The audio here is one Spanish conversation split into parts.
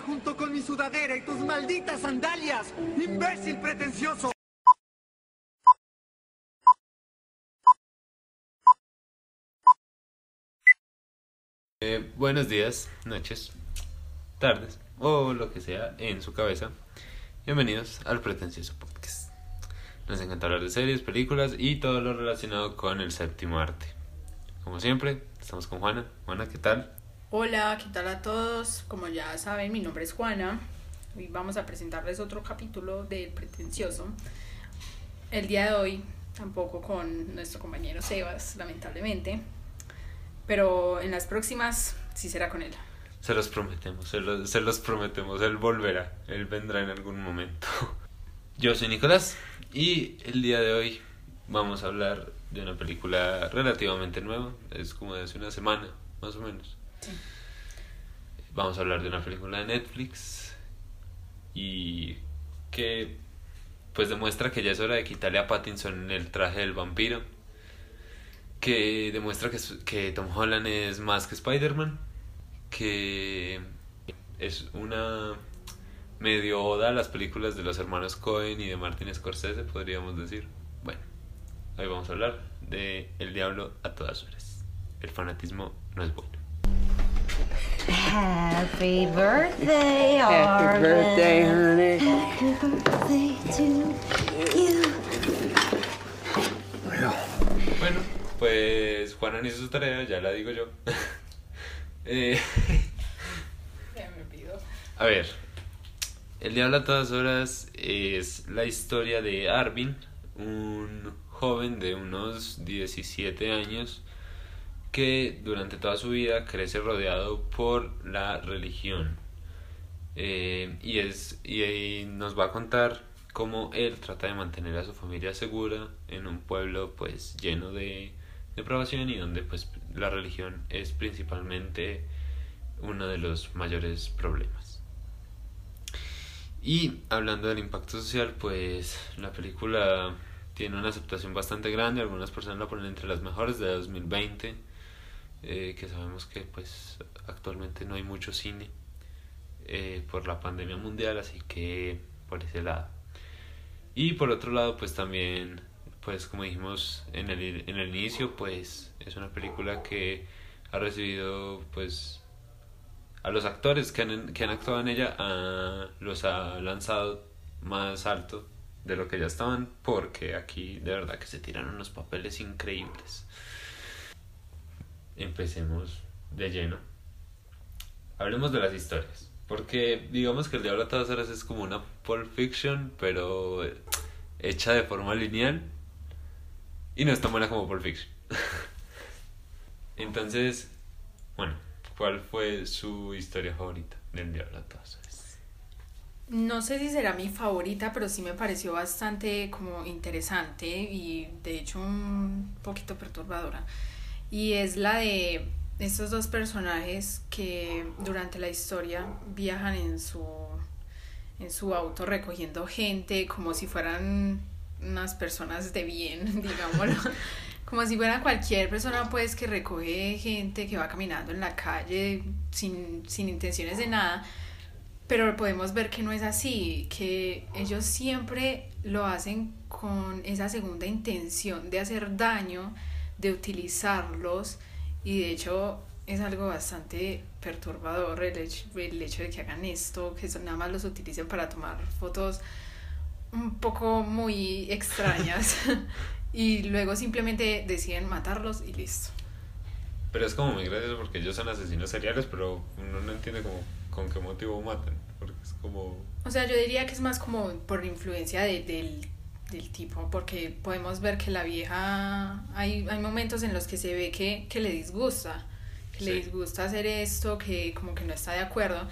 junto con mi sudadera y tus malditas sandalias, imbécil pretencioso. Eh, buenos días, noches, tardes o lo que sea en su cabeza. Bienvenidos al Pretencioso Podcast. Nos encanta hablar de series, películas y todo lo relacionado con el séptimo arte. Como siempre, estamos con Juana. Juana, ¿qué tal? Hola, ¿qué tal a todos? Como ya saben, mi nombre es Juana. Hoy vamos a presentarles otro capítulo del Pretencioso. El día de hoy, tampoco con nuestro compañero Sebas, lamentablemente. Pero en las próximas sí será con él. Se los prometemos, se los, se los prometemos. Él volverá, él vendrá en algún momento. Yo soy Nicolás y el día de hoy vamos a hablar de una película relativamente nueva. Es como de hace una semana, más o menos. Vamos a hablar de una película de Netflix y que pues demuestra que ya es hora de quitarle a Pattinson el traje del vampiro. Que demuestra que, que Tom Holland es más que Spider-Man. Que es una medio oda a las películas de los hermanos Cohen y de Martin Scorsese, podríamos decir. Bueno, hoy vamos a hablar de El Diablo a todas horas. El fanatismo no es bueno. Happy birthday, Happy Arvin. birthday, honey. Happy birthday to you. Bueno, pues Juana no hizo su tarea, ya la digo yo. Eh, Ya me olvidó. a ver, El Diablo a todas horas es la historia de Arvin, un joven de unos 17 años que durante toda su vida crece rodeado por la religión. Eh, y, es, y, nos va a contar cómo él trata de mantener a su familia segura en un pueblo pues lleno de depravación y donde pues la religión es principalmente uno de los mayores problemas. Y hablando del impacto social, pues la película tiene una aceptación bastante grande, algunas personas la ponen entre las mejores de 2020, eh, que sabemos que pues actualmente no hay mucho cine eh, por la pandemia mundial, así que por ese lado. Y por otro lado, pues también, pues como dijimos en el, en el inicio, pues es una película que ha recibido pues a los actores que han, que han actuado en ella ah, los ha lanzado más alto de lo que ya estaban porque aquí de verdad que se tiran unos papeles increíbles empecemos de lleno hablemos de las historias porque digamos que el Diablo a todas horas es como una Pulp Fiction pero hecha de forma lineal y no es tan buena como Pulp Fiction entonces bueno ¿Cuál fue su historia favorita del Diablo a todas horas? No sé si será mi favorita, pero sí me pareció bastante como interesante y de hecho un poquito perturbadora. Y es la de estos dos personajes que durante la historia viajan en su en su auto recogiendo gente como si fueran unas personas de bien, digámoslo. Como si fuera cualquier persona pues que recoge gente que va caminando en la calle sin, sin intenciones de nada. Pero podemos ver que no es así, que ellos siempre lo hacen con esa segunda intención de hacer daño, de utilizarlos y de hecho es algo bastante perturbador el hecho, el hecho de que hagan esto, que son, nada más los utilicen para tomar fotos un poco muy extrañas y luego simplemente deciden matarlos y listo. Pero es como muy gracioso porque ellos son asesinos seriales, pero uno no entiende como con qué motivo matan. Porque es como... O sea, yo diría que es más como por influencia de- del, del tipo, porque podemos ver que la vieja, hay, hay momentos en los que se ve que, que le disgusta, que le Sí. disgusta hacer esto, que como que no está de acuerdo,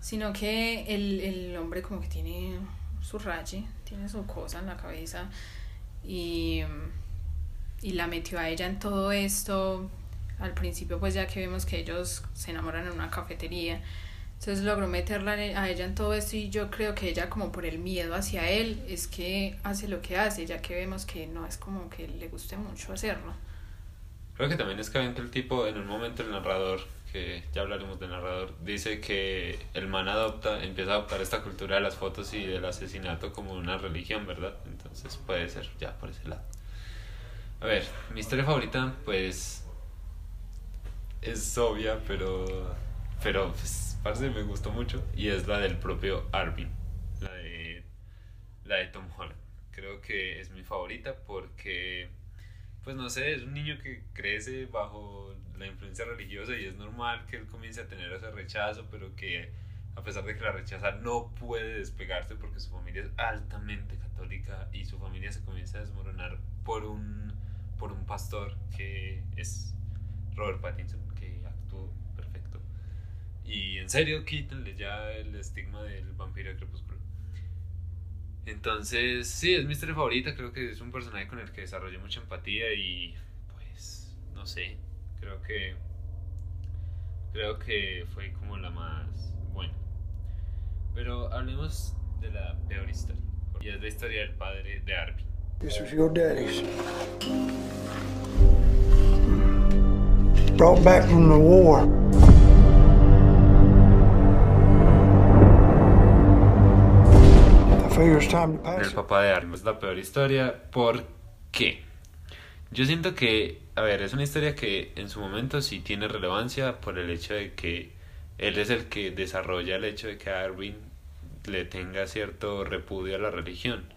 sino que el, el hombre como que tiene su raye, tiene su cosa en la cabeza y, y la metió a ella en todo esto. Al principio pues ya que vemos que ellos se enamoran en una cafetería, entonces logró meterla a ella en todo esto y yo creo que ella como por el miedo hacia él es que hace lo que hace, ya que vemos que no es como que le guste mucho hacerlo. Creo que también es que el tipo, en un momento el narrador que ya hablaremos del narrador, dice que el man adopta, empieza a adoptar esta cultura de las fotos y del asesinato como una religión, ¿verdad? Entonces puede ser ya por ese lado. A ver, mi historia favorita, pues es obvia, pero pero pues parce me gustó mucho y es la del propio Arvin, la de la de Tom Holland. Creo que es mi favorita porque pues no sé, es un niño que crece bajo la influencia religiosa y es normal que él comience a tener ese rechazo, pero que a pesar de que la rechaza no puede despegarse porque su familia es altamente católica y su familia se comienza a desmoronar por un por un pastor que es Robert Pattinson. Y en serio, quítenle ya el estigma del vampiro de crepúsculo. Entonces, sí, es mi historia favorita. Creo que es un personaje con el que desarrollé mucha empatía y, pues, no sé. Creo que. Creo que fue como la más buena. Pero hablemos de la peor historia. Y es la historia del padre de Arby. This was your daddy's. Brought back from the war. I figure it's time to pass El it. papá de Arby. Es la peor historia. ¿Por qué? Yo siento que, a ver, es una historia que en su momento sí tiene relevancia por el hecho de que él es el que desarrolla el hecho de que Arwin le tenga cierto repudio a la religión.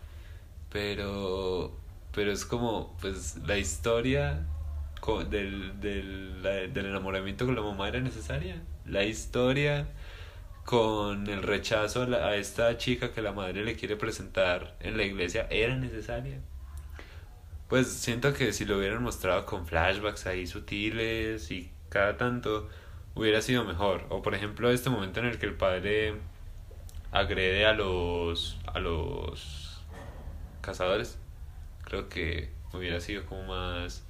Pero, pero es como, pues, la historia del, del, del enamoramiento con la mamá era necesaria. La historia con el rechazo a, a esta chica que la madre le quiere presentar en la iglesia era necesaria. Pues siento que si lo hubieran mostrado con flashbacks ahí sutiles y cada tanto hubiera sido mejor. O por ejemplo este momento en el que el padre agrede a los a los cazadores. Creo que hubiera sido como más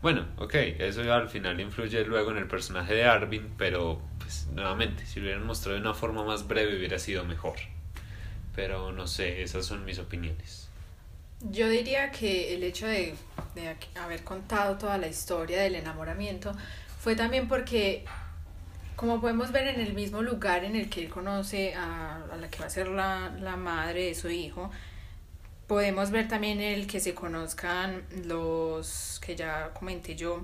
bueno, ok, eso al final influye luego en el personaje de Arvin, pero pues nuevamente, si lo hubieran mostrado de una forma más breve hubiera sido mejor. Pero no sé, esas son mis opiniones. Yo diría que el hecho de, de haber contado toda la historia del enamoramiento fue también porque, como podemos ver en el mismo lugar en el que él conoce a, a la que va a ser la, la madre de su hijo, podemos ver también el que se conozcan los que ya comenté yo,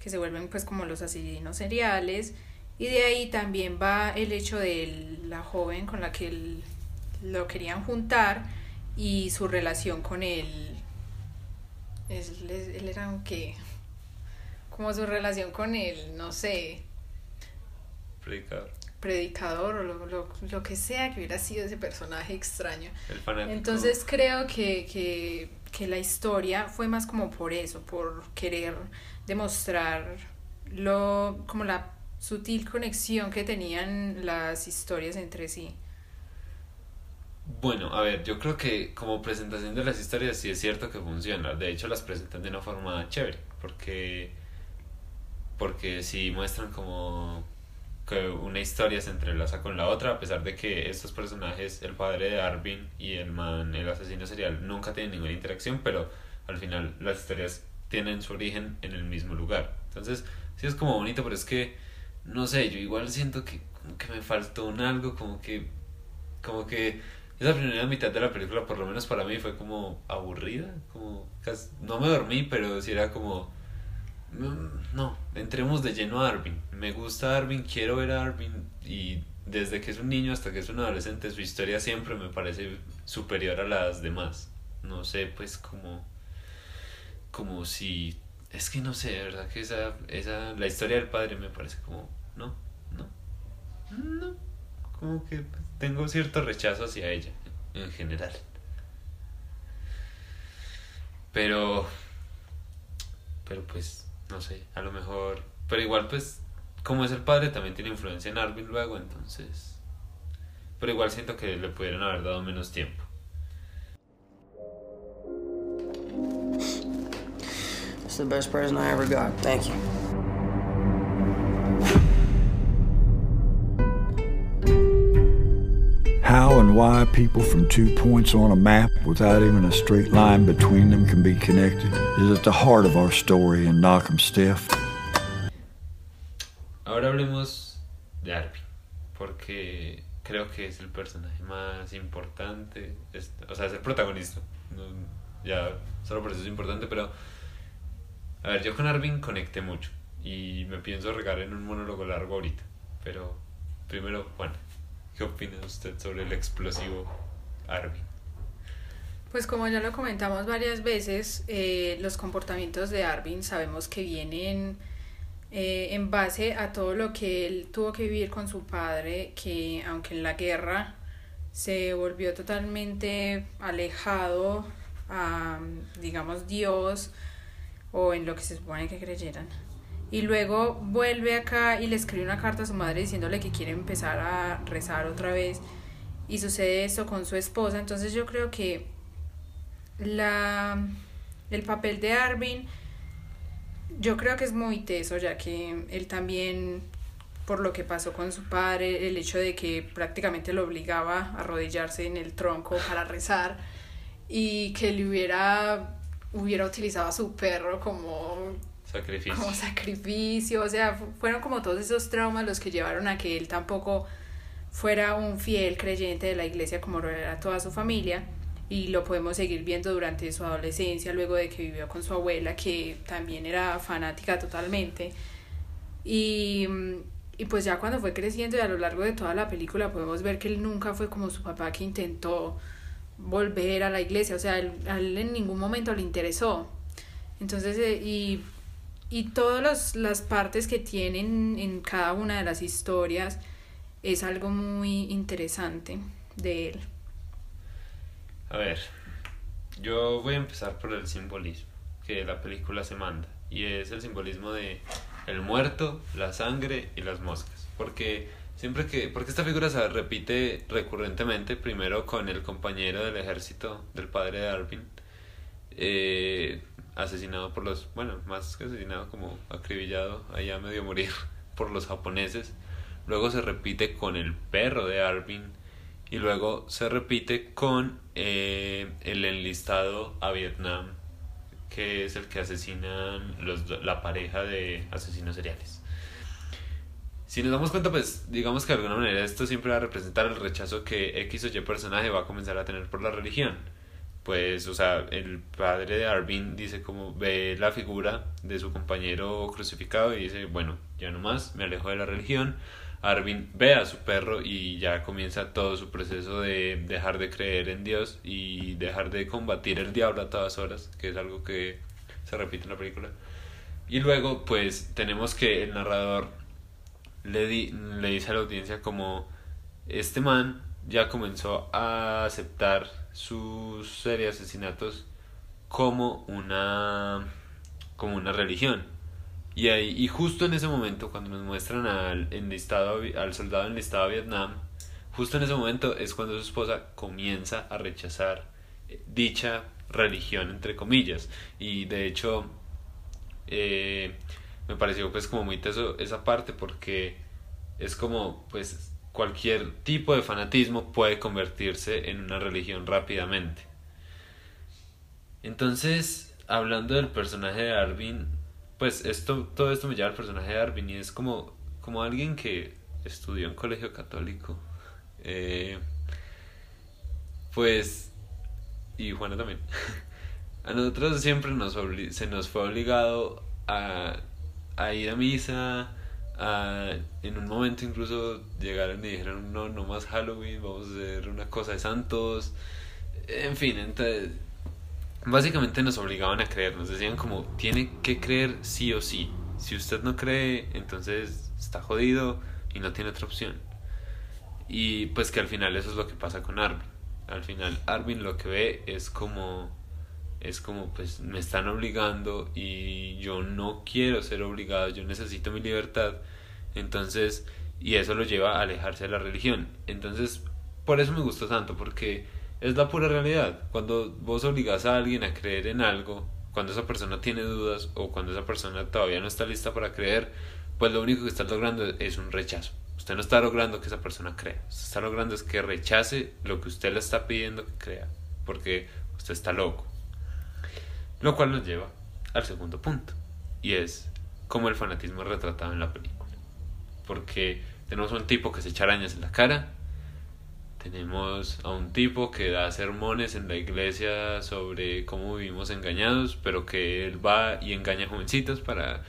que se vuelven pues como los asesinos seriales, y de ahí también va el hecho de la joven con la que él- lo querían juntar y su relación con él. Él, él era un qué? Como su relación con él, no sé, Predicador. predicador o lo, lo, lo que sea que hubiera sido ese personaje extraño. El fanático. Entonces creo que, que, que la historia fue más como por eso, por querer demostrar lo, como la sutil conexión que tenían las historias entre sí. Bueno, a ver, yo creo que como presentación de las historias sí es cierto que funciona. De hecho, las presentan de una forma chévere, porque porque sí muestran como que una historia se entrelaza con la otra, a pesar de que estos personajes, el padre de Arvin y el man, el asesino serial, nunca tienen ninguna interacción, pero al final las historias tienen su origen en el mismo lugar. Entonces, sí es como bonito, pero es que, no sé, yo igual siento que, como que me faltó un algo, como que, como que esa primera mitad de la película, por lo menos para mí, fue como aburrida, como, no me dormí, pero sí era como, no, entremos de lleno a Arvin. Me gusta Arvin, quiero ver a Arvin y desde que es un niño hasta que es un adolescente, su historia siempre me parece superior a las demás. No sé, pues como, como si, es que no sé, de verdad que esa, esa, la historia del padre me parece como, no, no, no, como que tengo cierto rechazo hacia ella en general. Pero, pero pues, no sé, a lo mejor, pero igual pues, como es el padre, también tiene influencia en Arvin luego, entonces, pero igual siento que le pudieron haber dado menos tiempo. It's the best present I ever got. Thank you. How and why people from two points on a map without even a straight line between them can be connected is at the heart of our story in Knock'em Stiff. Ahora hablemos de Arvin, porque creo que es el personaje más importante, es- o sea, es el protagonista. no- ya, solo por eso es importante, pero a ver, yo con Arvin conecté mucho y me pienso regar en un monólogo largo ahorita, pero primero, Juan, ¿qué opina usted sobre el explosivo Arvin? Pues como ya lo comentamos varias veces, eh, los comportamientos de Arvin sabemos que vienen eh, en base a todo lo que él tuvo que vivir con su padre, que aunque en la guerra se volvió totalmente alejado a, digamos, Dios o en lo que se supone que creyeran. Y luego vuelve acá y le escribe una carta a su madre diciéndole que quiere empezar a rezar otra vez y sucede esto con su esposa. Entonces yo creo que la, el papel de Arvin yo creo que es muy teso ya que él también por lo que pasó con su padre, el hecho de que prácticamente lo obligaba a arrodillarse en el tronco para rezar y que le hubiera hubiera utilizado a su perro como Sacrificio. como sacrificio, o sea, fu- fueron como todos esos traumas los que llevaron a que él tampoco fuera un fiel creyente de la iglesia como lo era toda su familia y lo podemos seguir viendo durante su adolescencia, luego de que vivió con su abuela que también era fanática totalmente y, y pues ya cuando fue creciendo y a lo largo de toda la película podemos ver que él nunca fue como su papá que intentó volver a la iglesia, o sea, él, a él en ningún momento le interesó. Entonces, eh, y, y todas las partes que tienen en cada una de las historias es algo muy interesante de él. A ver, yo voy a empezar por el simbolismo que la película se manda y es el simbolismo de el muerto, la sangre y las moscas, porque siempre que porque esta figura se repite recurrentemente primero con el compañero del ejército del padre de Arvin eh, asesinado por los bueno más que asesinado como acribillado allá medio morir por los japoneses luego se repite con el perro de Arvin y luego se repite con eh, el enlistado a Vietnam, que es el que asesinan los, la pareja de asesinos seriales. Si nos damos cuenta, pues digamos que de alguna manera esto siempre va a representar el rechazo que X o Y personaje va a comenzar a tener por la religión. Pues, o sea, el padre de Arvin dice como ve la figura de su compañero crucificado y dice, bueno, ya no más, me alejo de la religión. Arvin ve a su perro y ya comienza todo su proceso de dejar de creer en Dios y dejar de combatir el diablo a todas horas, que es algo que se repite en la película. Y luego, pues, tenemos que el narrador le, di- le dice a la audiencia como este man ya comenzó a aceptar sus serie de asesinatos como una como una religión y ahí y justo en ese momento cuando nos muestran al enlistado al soldado enlistado a Vietnam justo en ese momento es cuando su esposa comienza a rechazar eh, dicha religión entre comillas. Y de hecho eh, me pareció pues como muy teso esa parte porque es como pues cualquier tipo de fanatismo puede convertirse en una religión rápidamente. Entonces, hablando del personaje de Arvin, pues esto, todo esto me lleva al personaje de Arvin y es como, como alguien que estudió en colegio católico. eh, pues, y Juana también. A nosotros siempre nos se nos fue obligado a, a ir a misa, a, en un momento incluso llegaron y dijeron, no, no más Halloween, vamos a hacer una cosa de santos. En fin, entonces, básicamente nos obligaban a creer, nos decían como, tiene que creer sí o sí. Si usted no cree, entonces está jodido y no tiene otra opción. Y pues que al final eso es lo que pasa con Arvin. Al final Arvin lo que ve es como es como pues me están obligando y yo no quiero ser obligado, yo necesito mi libertad. Entonces, y eso lo lleva a alejarse de la religión. Entonces, por eso me gustó tanto porque es la pura realidad. Cuando vos obligas a alguien a creer en algo, cuando esa persona tiene dudas o cuando esa persona todavía no está lista para creer, pues lo único que está logrando es un rechazo. Usted no está logrando que esa persona crea. Usted está logrando es que rechace lo que usted le está pidiendo que crea. Porque usted está loco. Lo cual nos lleva al segundo punto. Y es cómo el fanatismo es retratado en la película. porque tenemos un tipo que se echa arañas en la cara, tenemos a un tipo que da sermones en la iglesia sobre cómo vivimos engañados, pero que él va y engaña jovencitos para,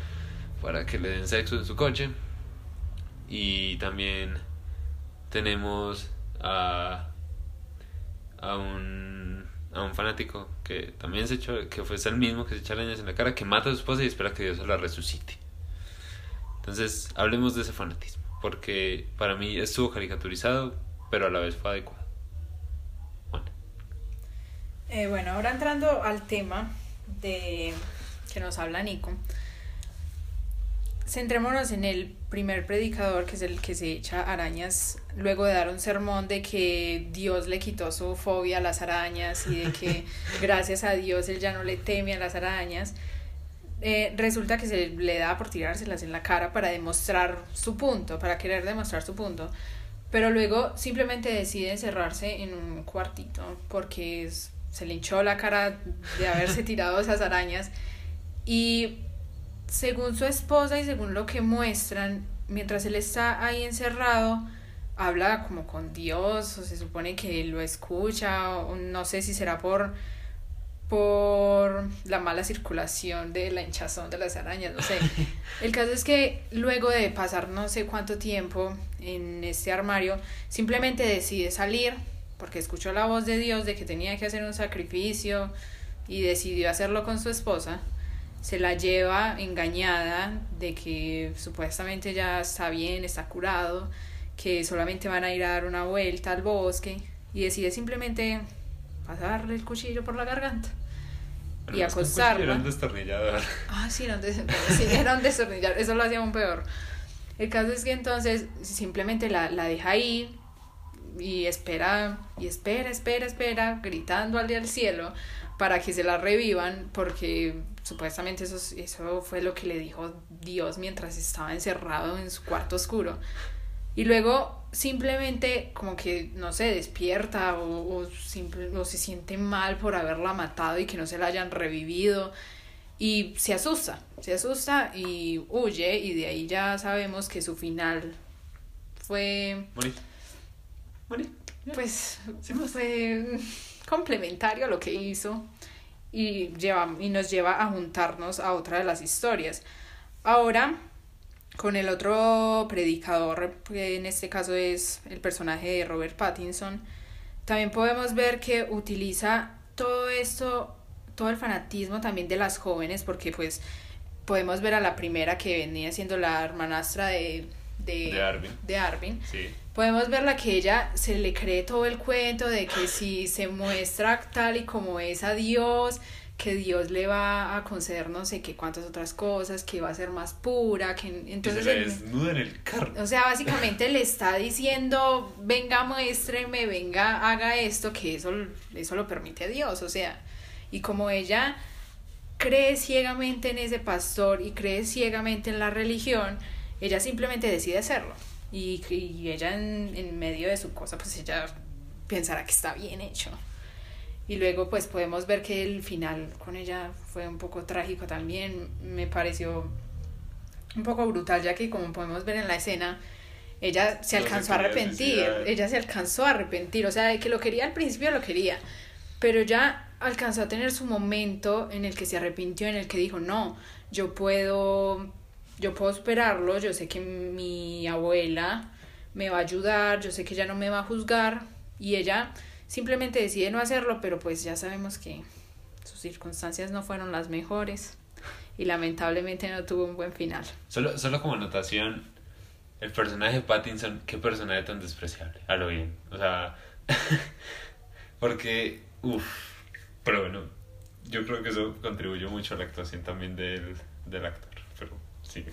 para que le den sexo en su coche. Y también tenemos a, a un a un fanático que también se echó, que fue el mismo que se echa arañas en la cara, que mata a su esposa y espera que Dios se la resucite. Entonces, hablemos de ese fanatismo, porque para mí estuvo caricaturizado, pero a la vez fue adecuado. Bueno, Eh, bueno, ahora entrando al tema de que nos habla Nico, centrémonos en el primer predicador, que es el que se echa arañas, luego de dar un sermón de que Dios le quitó su fobia a las arañas y de que gracias a Dios él ya no le teme a las arañas. Eh, resulta que se le da por tirárselas en la cara para demostrar su punto, para querer demostrar su punto. Pero luego simplemente decide encerrarse en un cuartito porque es- se le hinchó la cara de haberse tirado esas arañas. Y según su esposa y según lo que muestran, mientras él está ahí encerrado, habla como con Dios, o se supone que lo escucha, o no sé si será por por la mala circulación de la hinchazón de las arañas, no sé. El caso es que luego de pasar no sé cuánto tiempo en este armario, simplemente decide salir porque escuchó la voz de Dios de que tenía que hacer un sacrificio y decidió hacerlo con su esposa. Se la lleva engañada de que supuestamente ya está bien, está curado, que solamente van a ir a dar una vuelta al bosque y decide simplemente pasarle el cuchillo por la garganta y acostarla. Era un destornillador. Ah, sí, era un, des- sí, era un destornillador, eso lo hacía aún peor. El caso es que entonces simplemente la, la deja ahí y espera, y espera, espera, espera, gritando al al cielo para que se la revivan, porque supuestamente eso, es- eso fue lo que le dijo Dios mientras estaba encerrado en su cuarto oscuro. Y luego simplemente como que no se despierta o, o, simple- o se siente mal por haberla matado y que no se la hayan revivido y se asusta, se asusta y huye y de ahí ya sabemos que su final fue Bonito. Bonito. pues Sí, más. fue complementario a lo que hizo y, lleva, y nos lleva a juntarnos a otra de las historias. Ahora, con el otro predicador, que en este caso es el personaje de Robert Pattinson, también podemos ver que utiliza todo esto, todo el fanatismo también de las jóvenes, porque pues podemos ver a la primera que venía siendo la hermanastra de, de, De Arvin. de Arvin Sí. podemos verla que ella se le cree todo el cuento de que si se muestra tal y como es a Dios, que Dios le va a conceder no sé qué cuántas otras cosas, que va a ser más pura, que Entonces se le en- desnuda en el carro. o sea, básicamente le está diciendo, venga, muéstreme, venga, haga esto, que eso, eso lo permite Dios, o sea, y como ella cree ciegamente en ese pastor y cree ciegamente en la religión, ella simplemente decide hacerlo. Y, y ella en, en medio de su cosa, pues ella pensará que está bien hecho. Y luego pues podemos ver que el final con ella fue un poco trágico también, me pareció un poco brutal, ya que como podemos ver en la escena, ella se No se alcanzó a arrepentir, ella se alcanzó a arrepentir, o sea, de que lo quería al principio lo quería, pero ya alcanzó a tener su momento en el que se arrepintió, en el que dijo, no, yo puedo, yo puedo superarlo, yo sé que mi abuela me va a ayudar, yo sé que ella no me va a juzgar, y ella simplemente decide no hacerlo, pero pues ya sabemos que sus circunstancias no fueron las mejores y lamentablemente no tuvo un buen final. Solo, solo como anotación, el personaje de Pattinson, qué personaje tan despreciable, a lo bien. O sea, porque, uff, pero bueno, yo creo que eso contribuyó mucho a la actuación también del, del actor, pero sigue.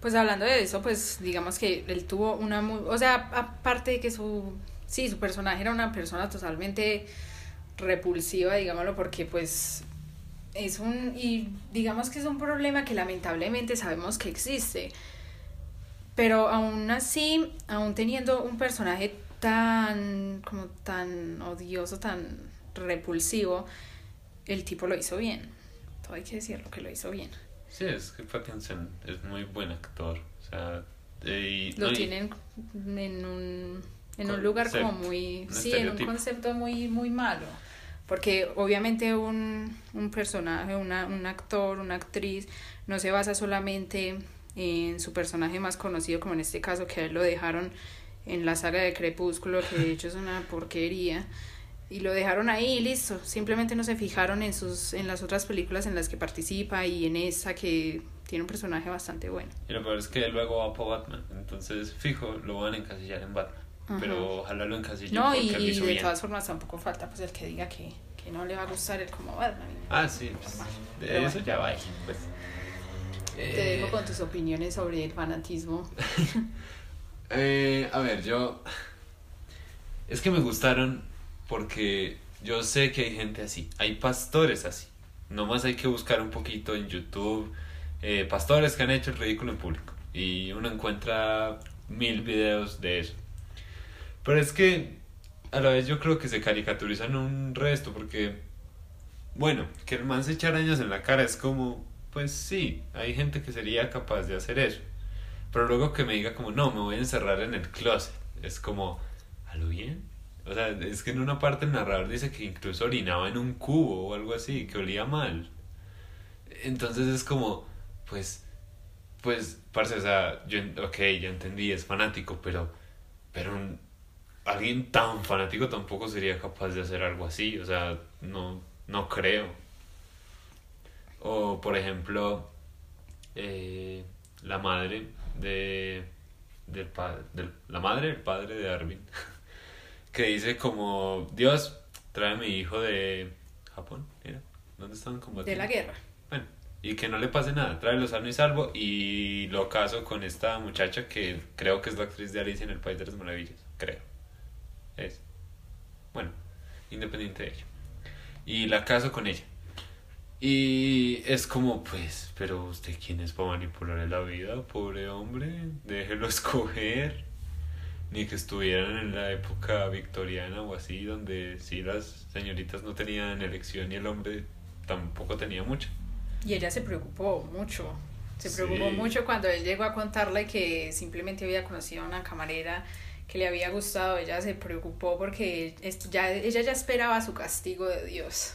Pues hablando de eso, pues digamos que él tuvo una o sea, aparte de que su, sí, su personaje era una persona totalmente repulsiva, digámoslo, porque pues es un, y digamos que es un problema que lamentablemente sabemos que existe, pero aún así, aún teniendo un personaje tan, como tan odioso, tan repulsivo, el tipo lo hizo bien, todo hay que decirlo que lo hizo bien. Sí, es que Pattinson es muy buen actor. O sea, eh, y- Lo no, y- tienen en un, en un lugar como muy... Sí, en un concepto muy, muy malo. Porque obviamente un, un personaje, una, un actor, una actriz, no se basa solamente en su personaje más conocido, como en este caso que a él lo dejaron en la saga de Crepúsculo, que de hecho es una porquería. Y lo dejaron ahí y listo. Simplemente no se fijaron en sus, en las otras películas en las que participa y en esa que tiene un personaje bastante bueno. Y lo peor es que luego va para Batman. Entonces, fijo, lo van a encasillar en Batman. Pero ojalá lo encasillen No, porque y, hizo de bien. todas formas tampoco falta pues el que diga que, que no le va a gustar el como Batman. Ah, sí, pues, de eso bueno. ya va. Pues. Te Eh, dejo con tus opiniones sobre el fanatismo. eh, a ver, yo. Es que me gustaron porque yo sé que hay gente así. Hay pastores así. Nomás hay que buscar un poquito en YouTube. eh, pastores que han hecho el ridículo en público. Y uno encuentra mil videos de eso. Pero es que a la vez yo creo que se caricaturizan un resto porque, bueno, que el man se echa arañas en la cara es como, pues sí, hay gente que sería capaz de hacer eso. Pero luego que me diga como, no, me voy a encerrar en el closet. Es como, ¿a lo bien? O sea, es que en una parte el narrador dice que incluso orinaba en un cubo o algo así, que olía mal. Entonces es como, pues, pues, parce, o sea, yo, ok, ya entendí, es fanático, pero, pero alguien tan fanático tampoco sería capaz de hacer algo así, o sea, no, no creo. O, por ejemplo, eh, la madre de, del, del- la madre del padre de Armin, que dice como, Dios, trae a mi hijo de Japón, ¿era? ¿Dónde estaban combatiendo? De la guerra. Bueno, y que no le pase nada, tráelo sano y salvo y lo caso con esta muchacha que creo que es la actriz de Alicia en el País de las Maravillas, creo. Es. Bueno, independiente de ello. Y la caso con ella. Y es como, pues, pero usted quién es para manipularle la vida, pobre hombre, déjelo escoger. Ni que estuvieran en la época victoriana o así, donde sí las señoritas no tenían elección y el hombre tampoco tenía mucha. Y ella se preocupó mucho. Se Sí. preocupó mucho cuando él llegó a contarle que simplemente había conocido a una camarera que le había gustado. Ella se preocupó porque ya, ella ya esperaba su castigo de Dios.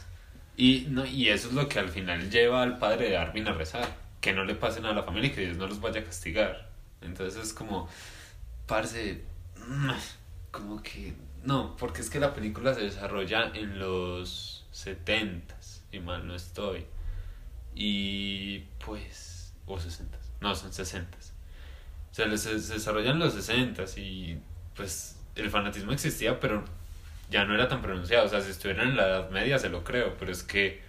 Y, no, y eso es lo que al final lleva al padre de Armin a rezar. Que no le pase nada a la familia y que Dios no los vaya a castigar. Entonces es como, parce, como que, no, porque es que la película se desarrolla en los 70s, y mal no estoy. Y pues, o 60s, no, son 60s. O sea, se, se desarrolla en los 60s y pues el fanatismo existía, pero ya no era tan pronunciado. O sea, si estuvieran en la Edad Media se lo creo, pero es que,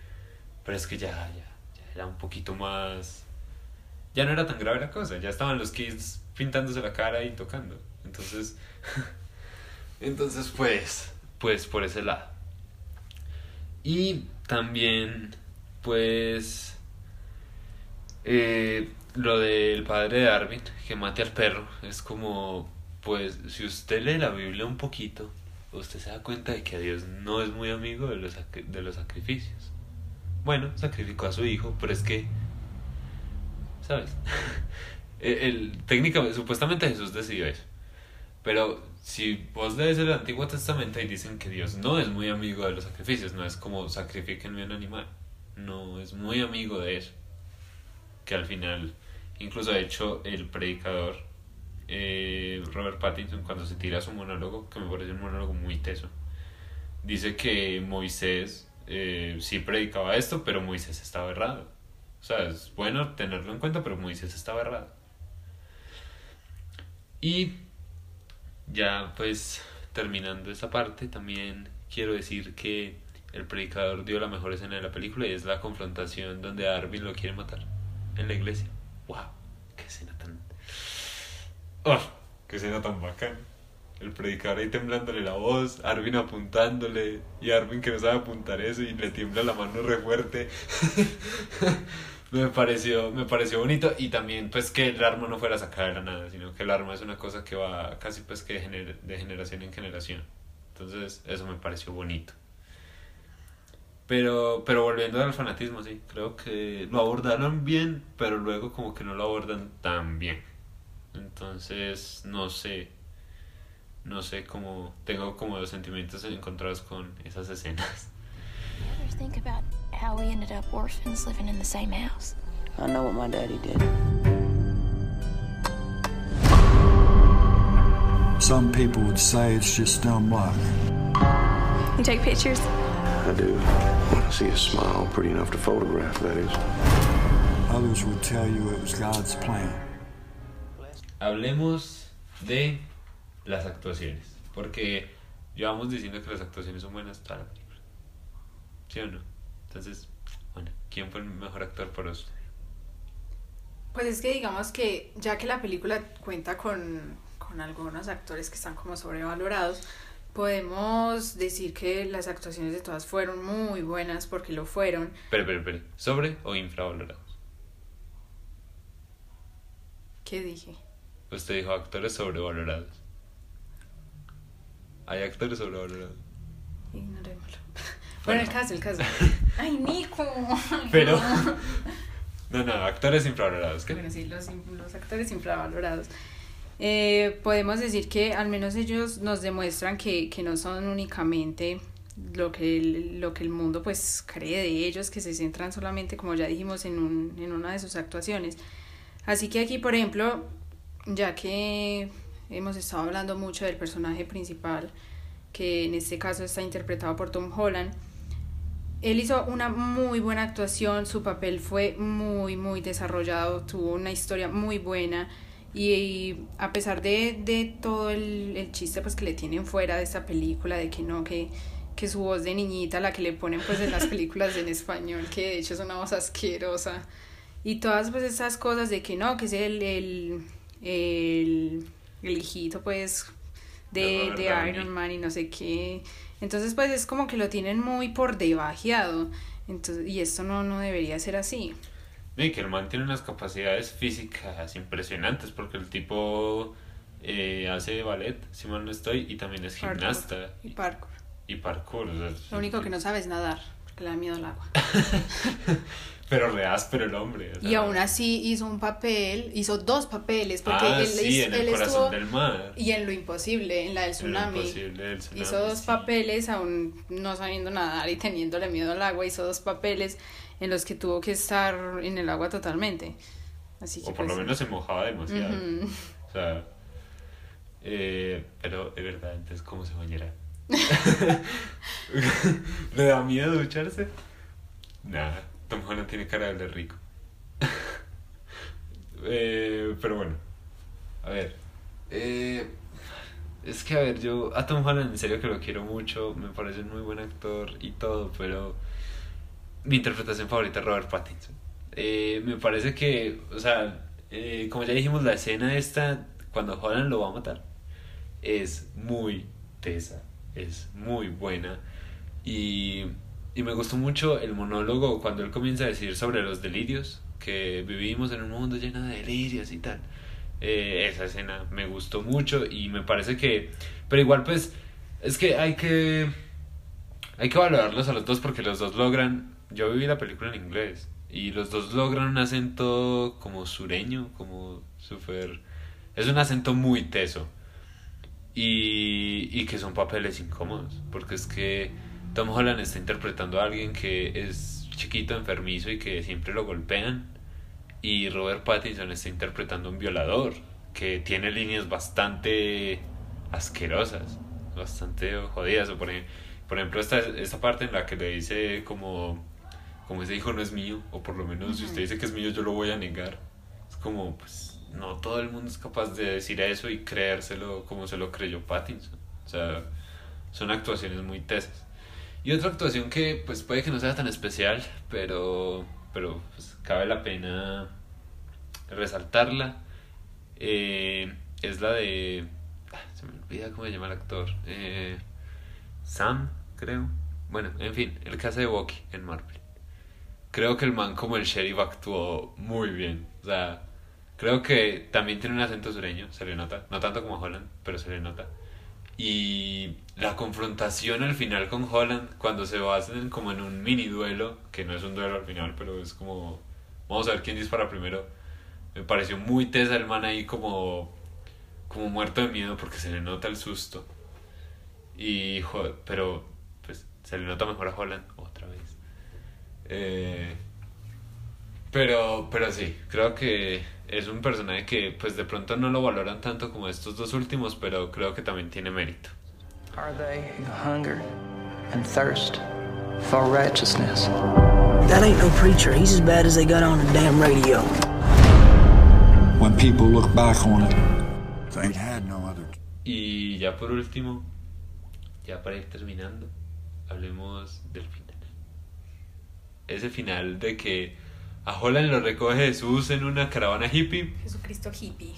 pero es que ya, ya, ya era un poquito más... Ya no era tan grave la cosa, ya estaban los kids pintándose la cara y tocando. Entonces, entonces pues, pues por ese lado. Y también, pues, eh, lo del padre de Arvin, que mate al perro, es como, pues, si usted lee la Biblia un poquito, usted se da cuenta de que Dios no es muy amigo de los, de los sacrificios. Bueno, sacrificó a su hijo, pero es que, ¿sabes? el, el- técnicamente, supuestamente Jesús decidió eso. Pero si vos lees el Antiguo Testamento y dicen que Dios no es muy amigo de los sacrificios, no es como sacrifiquenme un animal, no es muy amigo de eso. Que al final, incluso de hecho, el predicador eh, Robert Pattinson, cuando se tira su monólogo, que me parece un monólogo muy teso, dice que Moisés eh, sí predicaba esto, pero Moisés estaba errado. O sea, es bueno tenerlo en cuenta, pero Moisés estaba errado. Y ya pues terminando esta parte, también quiero decir que el predicador dio la mejor escena de la película y es la confrontación donde Arvin lo quiere matar en la iglesia. ¡Wow! ¡Qué escena tan... ¡Oh! ¡Qué escena tan bacán! El predicador ahí temblándole la voz, Arvin apuntándole y Arvin que no sabe apuntar eso y le tiembla la mano re fuerte. me pareció me pareció bonito y también pues que el arma no fuera sacada de la nada sino que el arma es una cosa que va casi pues que de, gener- de generación en generación entonces eso me pareció bonito pero pero volviendo al fanatismo sí creo que lo abordaron bien pero luego como que no lo abordan tan bien Entonces, no sé. No sé cómo. Tengo como los sentimientos encontrados con esas escenas. Ever think about how we ended up orphans living in the same house? I know what my daddy did. Some people would say it's just dumb luck. You take pictures? I do. When I see a smile pretty enough to photograph, that is. Others would tell you it was God's plan. Hablemos de las actuaciones. Porque llevamos diciendo que las actuaciones son buenas toda la película. ¿Sí o no? Entonces, bueno, ¿quién fue el mejor actor para usted? Pues es que digamos que ya que la película cuenta con, con algunos actores que están como sobrevalorados, podemos decir que las actuaciones de todas fueron muy buenas porque lo fueron. Pero, pero, pero, ¿sobre o infravalorados? ¿Qué dije? Usted dijo actores sobrevalorados. Hay actores sobrevalorados. Ignorémoslo. Bueno, el caso, el caso. Ay, Nico. Pero. no. No, no, actores infravalorados. ¿Qué? Bueno, sí, los, los actores infravalorados. Eh, podemos decir que al menos ellos nos demuestran que, que no son únicamente lo que, el, lo que el mundo pues cree de ellos, que se centran solamente, como ya dijimos, en, un, en una de sus actuaciones. Así que aquí, por ejemplo, ya que hemos estado hablando mucho del personaje principal, que en este caso está interpretado por Tom Holland, él hizo una muy buena actuación, su papel fue muy, muy desarrollado, tuvo una historia muy buena y, y a pesar de, de todo el, el, chiste pues que le tienen fuera de esta película, de que no, que, que su voz de niñita, la que le ponen pues en las películas en español, que de hecho es una voz asquerosa, y todas pues esas cosas de que no, que es el, el, el, el hijito pues de, de Iron Man y no sé qué. Entonces, pues es como que lo tienen muy por debajeado. Entonces, y esto no, no debería ser así. Y que el man tiene unas capacidades físicas impresionantes porque el tipo eh, hace ballet, si mal no estoy, y también es Parkour. gimnasta. Y parkour. Y parkour. o sea, Lo único que no sabe es nadar, que le da miedo al agua. pero re áspero el hombre. o Y aún así hizo un papel, hizo dos papeles, porque ah, él, sí, hizo- en el él corazón estuvo... del mar. Y en lo imposible, en la del En lo tsunami. imposible del tsunami, Hizo dos sí. papeles, aún no sabiendo nadar y teniéndole miedo al agua, hizo dos papeles en los que tuvo que estar en el agua totalmente. Así que O por lo pues, menos se mojaba demasiado. O sea, eh, pero de verdad, entonces, ¿cómo se bañará? ¿Le da miedo ducharse? Nada, Tom Holland tiene cara de rico. eh, pero bueno, a ver. eh, es que, a ver, yo a Tom Holland en serio que lo quiero mucho, me parece un muy buen actor y todo, pero mi interpretación favorita es Robert Pattinson. Eh, me parece que, o sea, como ya dijimos, la escena esta, cuando Holland lo va a matar, es muy tesa, es muy buena. Y, y me gustó mucho el monólogo cuando él comienza a decir sobre los delirios, que vivimos en un mundo lleno de delirios y tal. Eh, esa escena me gustó mucho y me parece que, pero igual pues, es que hay que, hay que valorarlos a los dos porque los dos logran, yo viví la película en inglés y los dos logran un acento como sureño, como súper, es un acento muy teso y, y que son papeles incómodos, porque es que Tom Holland está interpretando a alguien que es chiquito, enfermizo y que siempre lo golpean, y Robert Pattinson está interpretando a un violador que tiene líneas bastante asquerosas, bastante jodidas. Por, ej- por ejemplo, esta, esta parte en la que le dice como, como ese hijo no es mío, o por lo menos si usted dice que es mío, yo lo voy a negar. Es como, pues, no todo el mundo es capaz de decir eso y creérselo como se lo creyó Pattinson. O sea, son actuaciones muy tesas. Y otra actuación que, pues, puede que no sea tan especial, pero, pero pues, cabe la pena resaltarla, eh, es la de... ah, Se me olvida cómo se llama el actor. Eh, Sam, creo. Bueno, en fin, el caso de Bucky en Marvel. Creo que el man como el sheriff actuó muy bien. O sea, creo que también tiene un acento sureño, se le nota. No tanto como Holland, pero se le nota. Y la confrontación al final con Holland, cuando se basan como en un mini duelo, que no es un duelo al final, pero es como, vamos a ver quién dispara primero, me pareció muy tesa el man ahí como, como muerto de miedo porque se le nota el susto. Y, pero, pues, se le nota mejor a Holland otra vez. Eh, pero, pero sí, creo que es un personaje que, pues, de pronto no lo valoran tanto como estos dos últimos, pero creo que también tiene mérito. Are they hunger and thirst for righteousness? That ain't no preacher. He's as bad as they got on the damn radio. When people look back on it, they had no other Y ya por último, ya para ir terminando, hablemos del final. Ese final de que a Holland lo recoge Jesús en una caravana hippie, Jesucristo hippie.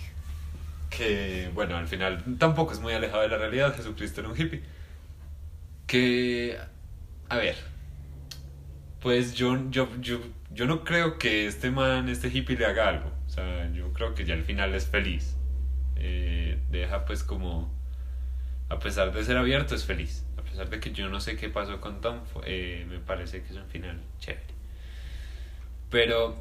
que bueno, al final tampoco es muy alejado de la realidad, Jesucristo era un hippie. Que, a ver, pues yo, yo, yo, yo no creo que este man, este hippie le haga algo. O sea, yo creo que ya al final es feliz. Eh, deja pues como, a pesar de ser abierto, es feliz. A pesar de que yo no sé qué pasó con Tom, eh, me parece que es un final chévere. Pero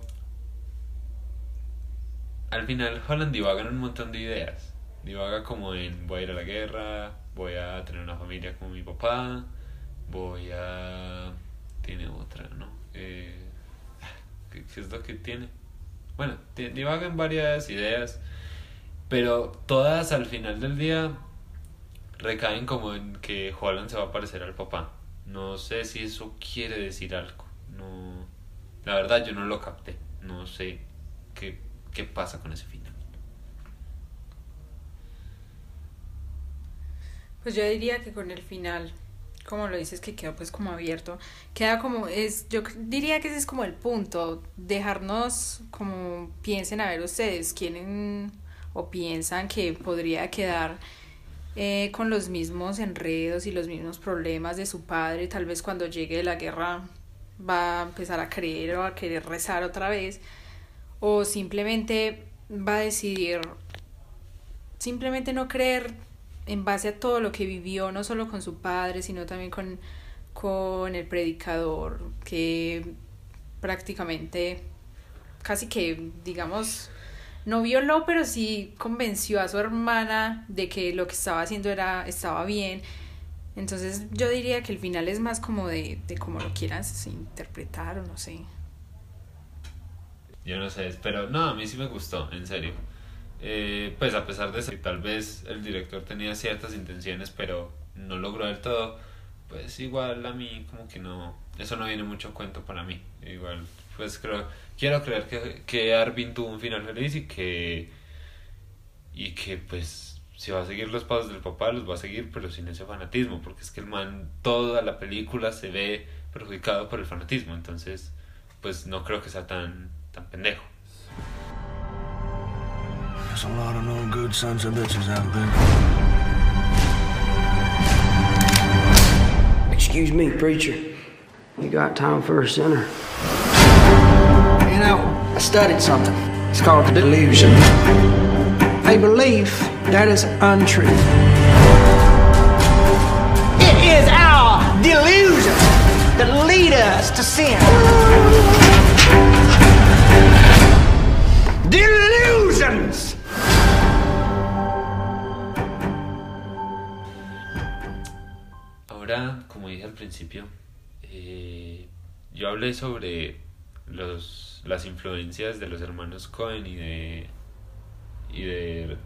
al final Holland divaga en un montón de ideas. Divaga como en voy a ir a la guerra, voy a tener una familia como mi papá, voy a... Tiene otra, ¿no? Eh, ¿qué, es lo que tiene? Bueno, di- divaga en varias ideas, pero todas al final del día recaen como en que Holland se va a parecer al papá. No sé si eso quiere decir algo. No, la verdad yo no lo capté. No sé qué, qué pasa con ese final. Pues yo diría que con el final, como lo dices, que queda pues como abierto, queda como, es, yo diría que ese es como el punto, dejarnos como piensen a ver ustedes, quieren o piensan que podría quedar eh, con los mismos enredos y los mismos problemas de su padre, tal vez cuando llegue la guerra va a empezar a creer o a querer rezar otra vez, o simplemente va a decidir simplemente no creer en base a todo lo que vivió, no solo con su padre, sino también con, con el predicador, que prácticamente casi que, digamos, no violó, pero sí convenció a su hermana de que lo que estaba haciendo era, estaba bien. Entonces yo diría que el final es más como de, de cómo lo quieras interpretar o no sé. Yo no sé, pero no, a mí sí me gustó, en serio. Eh, pues a pesar de que tal vez el director tenía ciertas intenciones, pero no logró del todo, pues igual a mí como que no, eso no viene mucho cuento para mí. Igual, pues creo, quiero creer que, que Arvin tuvo un final feliz y que, y que pues si va a seguir los pasos del papá, los va a seguir, pero sin ese fanatismo, porque es que el man, toda la película se ve perjudicado por el fanatismo, entonces pues no creo que sea tan, tan pendejo. There's a lot of no good sons of bitches out there. Excuse me, preacher. You got time for a sinner? You know, I studied something. It's called the delusion. A belief that is untruth. It is our delusion that lead us to sin. Delusions! Ahora, como dije al principio, eh, yo hablé sobre los, las influencias de los hermanos Cohen y de, y de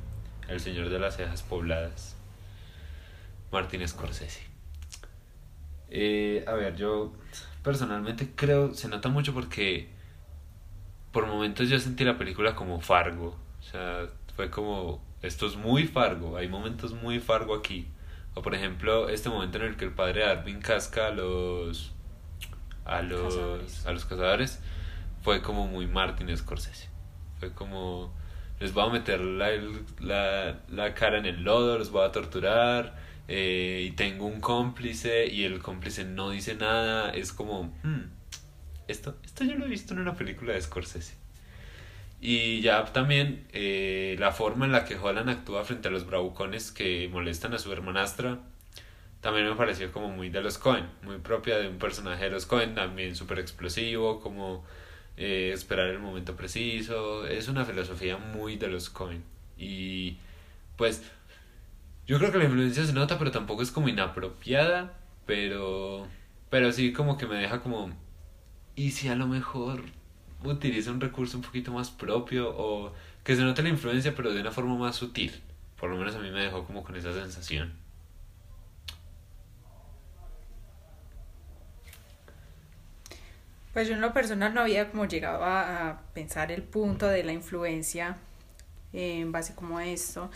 El Señor de las Cejas Pobladas, Martin Scorsese. Eh, a ver, yo personalmente creo, se nota mucho porque por momentos yo sentí la película como Fargo. O sea, fue como, esto es muy Fargo, hay momentos muy Fargo aquí. O por ejemplo, este momento en el que el padre Arvin casca a los a los Cazadores. a los cazadores fue como muy Martin Scorsese. Fue como les voy a meter la, la, la cara en el lodo, los voy a torturar eh, y tengo un cómplice y el cómplice no dice nada. Es como, hmm, esto, esto yo lo he visto en una película de Scorsese. Y ya también eh, la forma en la que Holland actúa frente a los bravucones que molestan a su hermanastra también me pareció como muy de los Cohen, muy propia de un personaje de los Cohen, también súper explosivo, como eh, esperar el momento preciso. Es una filosofía muy de los Cohen. Y pues yo creo que la influencia se nota, pero tampoco es como inapropiada, pero pero sí como que me deja como y si a lo mejor utiliza un recurso un poquito más propio o que se note la influencia pero de una forma más sutil. Por lo menos a mí me dejó como con esa sensación. Pues yo en lo personal no había como llegado a, pensar el punto de la influencia en base como a esto.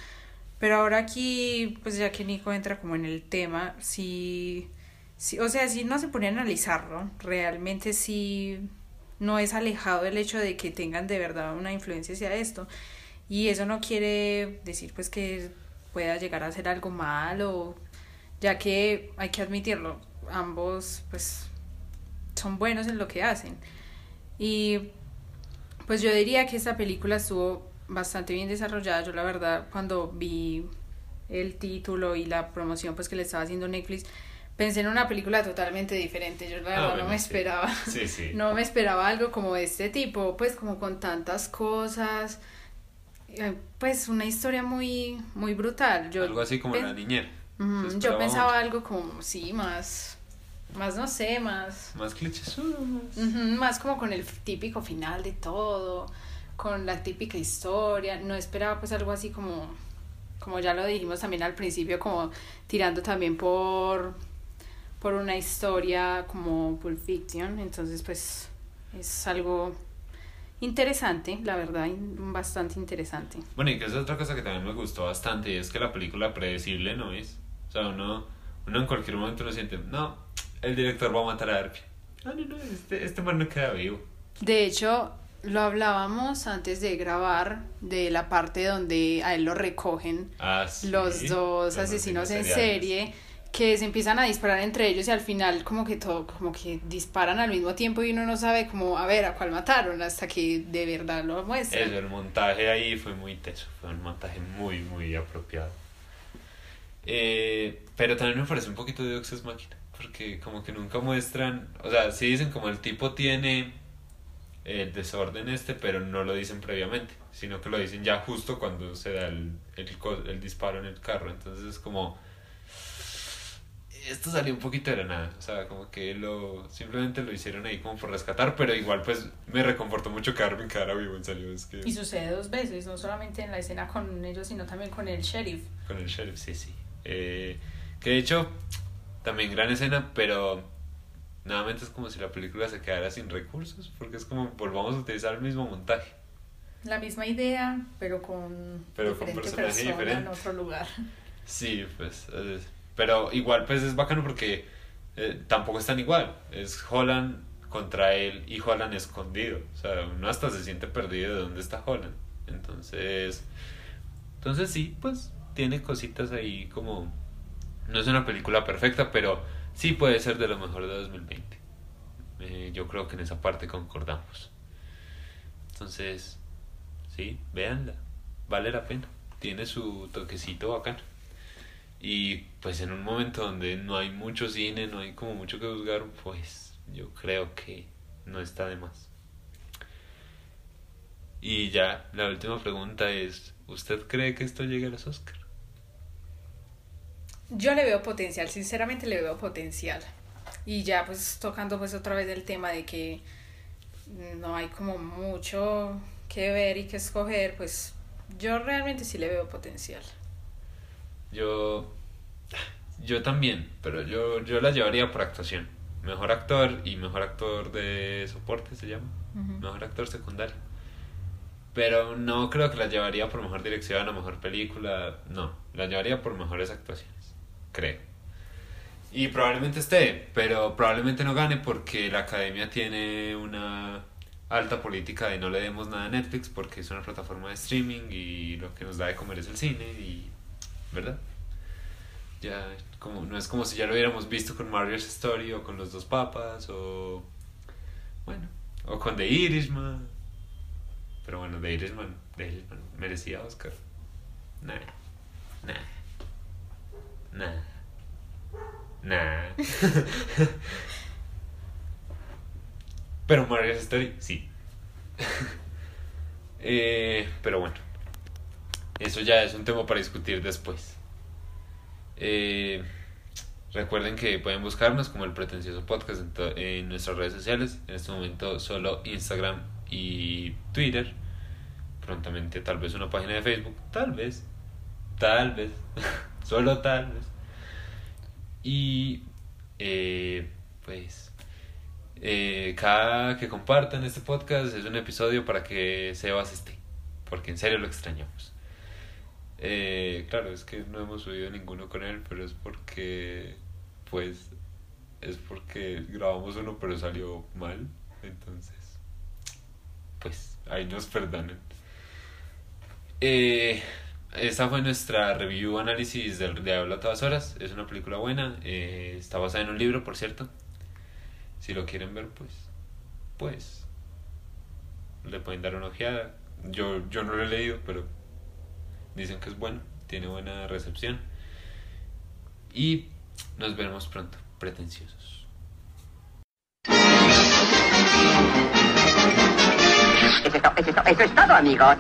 Pero ahora aquí, pues ya que Nico entra como en el tema, sí, sí o sea, si no se pone a analizarlo, realmente sí no es alejado el hecho de que tengan de verdad una influencia hacia esto. Y eso no quiere decir pues que pueda llegar a ser algo malo, ya que hay que admitirlo, ambos pues son buenos en lo que hacen. Y pues yo diría que esta película estuvo bastante bien desarrollada. Yo la verdad cuando vi el título y la promoción pues que le estaba haciendo Netflix, pensé en una película totalmente diferente. Yo la verdad Ah, no bueno, me esperaba. Sí, sí. No me esperaba algo como de este tipo, pues como con tantas cosas. eh, Pues una historia muy muy brutal. Yo Algo así como la niñera. Yo pensaba mucho. algo como sí, más más no sé, más Más clichés. Ujú, más como con el típico final de todo, con la típica historia. No esperaba pues algo así como, como ya lo dijimos también al principio, como tirando también por, por una historia como Pulp Fiction. Entonces pues es algo interesante, la verdad, bastante interesante. Bueno, y que es otra cosa que también me gustó bastante, y es que la película predecible no es. O sea, uno, uno en cualquier momento uno siente, no, el director va a matar a Arpia. No, no, no, este, este man no queda vivo. De hecho, lo hablábamos antes de grabar de la parte donde a él lo recogen Ah, sí, los dos los asesinos en serie que se empiezan a disparar entre ellos y al final como que todo como que disparan al mismo tiempo y uno no sabe como a ver a cuál mataron hasta que de verdad lo muestran. Eso, el montaje ahí fue muy teso, fue un montaje muy, muy apropiado. Eh, pero también me parece un poquito de Oxes Máquina, porque como que nunca muestran, o sea, sí dicen como el tipo tiene el desorden este, pero no lo dicen previamente, sino que lo dicen ya justo cuando se da el, el, el disparo en el carro, entonces es como... Esto salió un poquito de la nada, o sea, como que lo simplemente lo hicieron ahí como por rescatar, pero igual pues me reconfortó mucho que Arvin quedara vivo, en serio, es que... Y sucede dos veces, no solamente en la escena con ellos, sino también con el sheriff. Con el sheriff, sí, sí. Eh, que de hecho, también gran escena, pero nuevamente es como si la película se quedara sin recursos, porque es como volvamos a utilizar el mismo montaje. La misma idea, pero con Pero con personaje persona en diferente. otro lugar. Sí, pues, pero igual pues es bacano porque eh, tampoco están igual. Es Holland contra él y Holland escondido. O sea, uno hasta se siente perdido de dónde está Holland. Entonces, entonces sí, pues tiene cositas ahí como... No es una película perfecta, pero sí puede ser de lo mejor de 2020. Eh, yo creo que en esa parte concordamos. Entonces, sí, véanla. Vale la pena. Tiene su toquecito bacano. Y pues en un momento donde no hay mucho cine, no hay como mucho que juzgar, pues yo creo que no está de más. Y ya, la última pregunta es, ¿usted cree que esto llegue a los Oscars? Yo le veo potencial, sinceramente le veo potencial. Y ya pues tocando pues otra vez el tema de que no hay como mucho que ver y que escoger, pues yo realmente sí le veo potencial. Yo, yo también, pero yo, yo la llevaría por actuación. Mejor actor y mejor actor de soporte se llama. Mejor actor secundario. Pero no creo que la llevaría por mejor dirección o mejor película. No, la llevaría por mejores actuaciones. Creo. Y probablemente esté, pero probablemente no gane porque la academia tiene una alta política de no le demos nada a Netflix porque es una plataforma de streaming y lo que nos da de comer es el cine y ¿verdad? Ya como no es como si ya lo hubiéramos visto con Mario's Story o con Los Dos Papas o bueno, o con The Irishman. Pero bueno, The Irishman, The Irishman merecía Oscar. Nah. Nah. Nah. Nah. Pero Mario's Story, sí. Eh, pero bueno, eso ya es un tema para discutir después. Eh, recuerden que pueden buscarnos como el pretencioso podcast en nuestras redes sociales. En este momento solo Instagram y Twitter. Prontamente tal vez una página de Facebook. Tal vez. Tal vez. solo tal vez. Y eh, pues eh, cada que compartan este podcast es un episodio para que Sebas esté. Porque en serio lo extrañamos. Eh, claro, es que no hemos subido ninguno con él, pero es porque, pues, es porque grabamos uno, pero salió mal. Entonces, pues, ahí nos perdonen. Eh, esta fue nuestra review análisis del Diablo a todas horas. Es una película buena. eh, está basada en un libro, por cierto. Si lo quieren ver, pues, pues, le pueden dar una ojeada. Yo, yo no lo he leído, pero dicen que es bueno, tiene buena recepción. Y nos veremos pronto, pretenciosos. Eso es, todo, amigos.